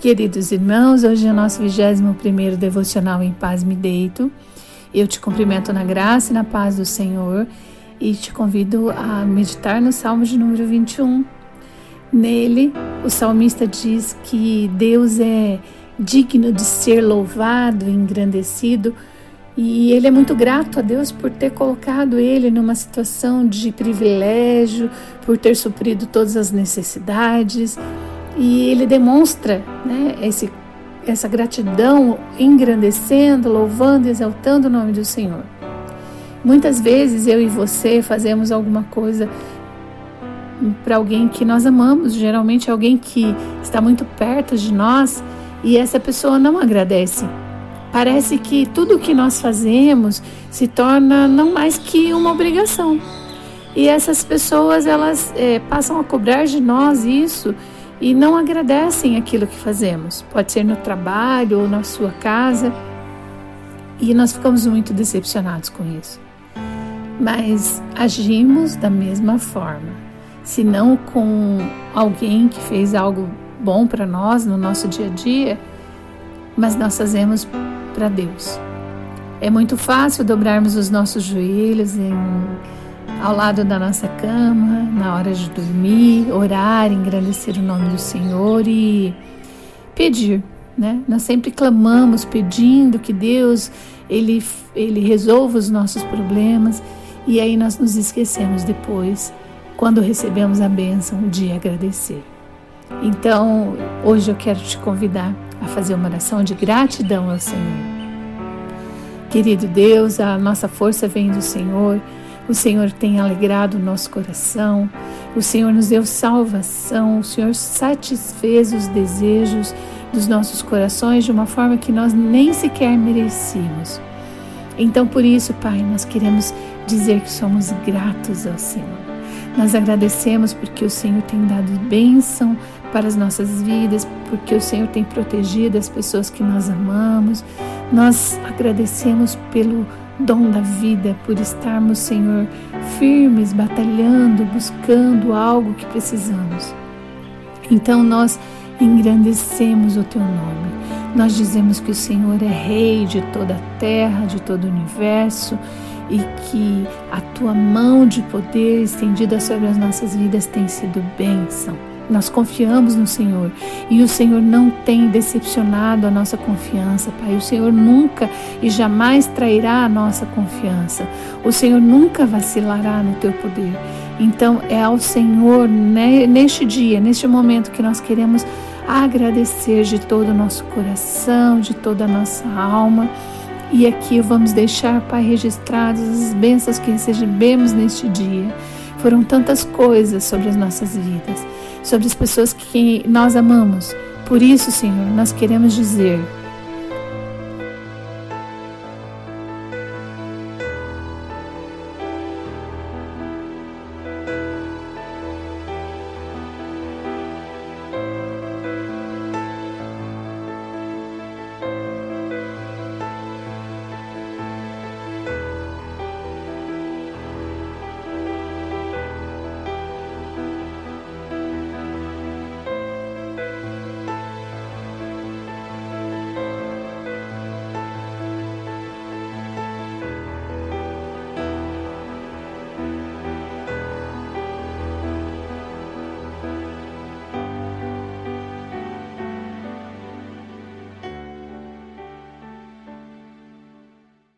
Queridos irmãos, hoje é o nosso 21 devocional em paz me deito. Eu te cumprimento na graça e na paz do Senhor e te convido a meditar no Salmo de número 21. Nele, o salmista diz que Deus é digno de ser louvado engrandecido e ele é muito grato a Deus por ter colocado ele numa situação de privilégio, por ter suprido todas as necessidades e ele demonstra né, esse, essa gratidão, engrandecendo, louvando, exaltando o nome do Senhor. Muitas vezes eu e você fazemos alguma coisa para alguém que nós amamos, geralmente alguém que está muito perto de nós e essa pessoa não agradece. Parece que tudo o que nós fazemos se torna não mais que uma obrigação. E essas pessoas elas é, passam a cobrar de nós isso e não agradecem aquilo que fazemos. Pode ser no trabalho ou na sua casa. E nós ficamos muito decepcionados com isso. Mas agimos da mesma forma. Se não com alguém que fez algo bom para nós no nosso dia a dia, mas nós fazemos para Deus. É muito fácil dobrarmos os nossos joelhos em ao lado da nossa cama, na hora de dormir, orar, engrandecer o nome do Senhor e pedir, né? Nós sempre clamamos pedindo que Deus ele ele resolva os nossos problemas e aí nós nos esquecemos depois, quando recebemos a bênção, de agradecer. Então, hoje eu quero te convidar a fazer uma oração de gratidão ao Senhor. Querido Deus, a nossa força vem do Senhor. O Senhor tem alegrado o nosso coração, o Senhor nos deu salvação, o Senhor satisfez os desejos dos nossos corações de uma forma que nós nem sequer merecíamos. Então, por isso, Pai, nós queremos dizer que somos gratos ao Senhor. Nós agradecemos porque o Senhor tem dado bênção para as nossas vidas, porque o Senhor tem protegido as pessoas que nós amamos. Nós agradecemos pelo dom da vida, por estarmos, Senhor, firmes, batalhando, buscando algo que precisamos. Então nós engrandecemos o teu nome. Nós dizemos que o Senhor é rei de toda a terra, de todo o universo e que a tua mão de poder estendida sobre as nossas vidas tem sido bênção. Nós confiamos no Senhor e o Senhor não tem decepcionado a nossa confiança, Pai. O Senhor nunca e jamais trairá a nossa confiança. O Senhor nunca vacilará no teu poder. Então é ao Senhor né, neste dia, neste momento que nós queremos agradecer de todo o nosso coração, de toda a nossa alma. E aqui vamos deixar, Pai, registradas as bênçãos que recebemos neste dia. Foram tantas coisas sobre as nossas vidas sobre as pessoas que nós amamos. Por isso, Senhor, nós queremos dizer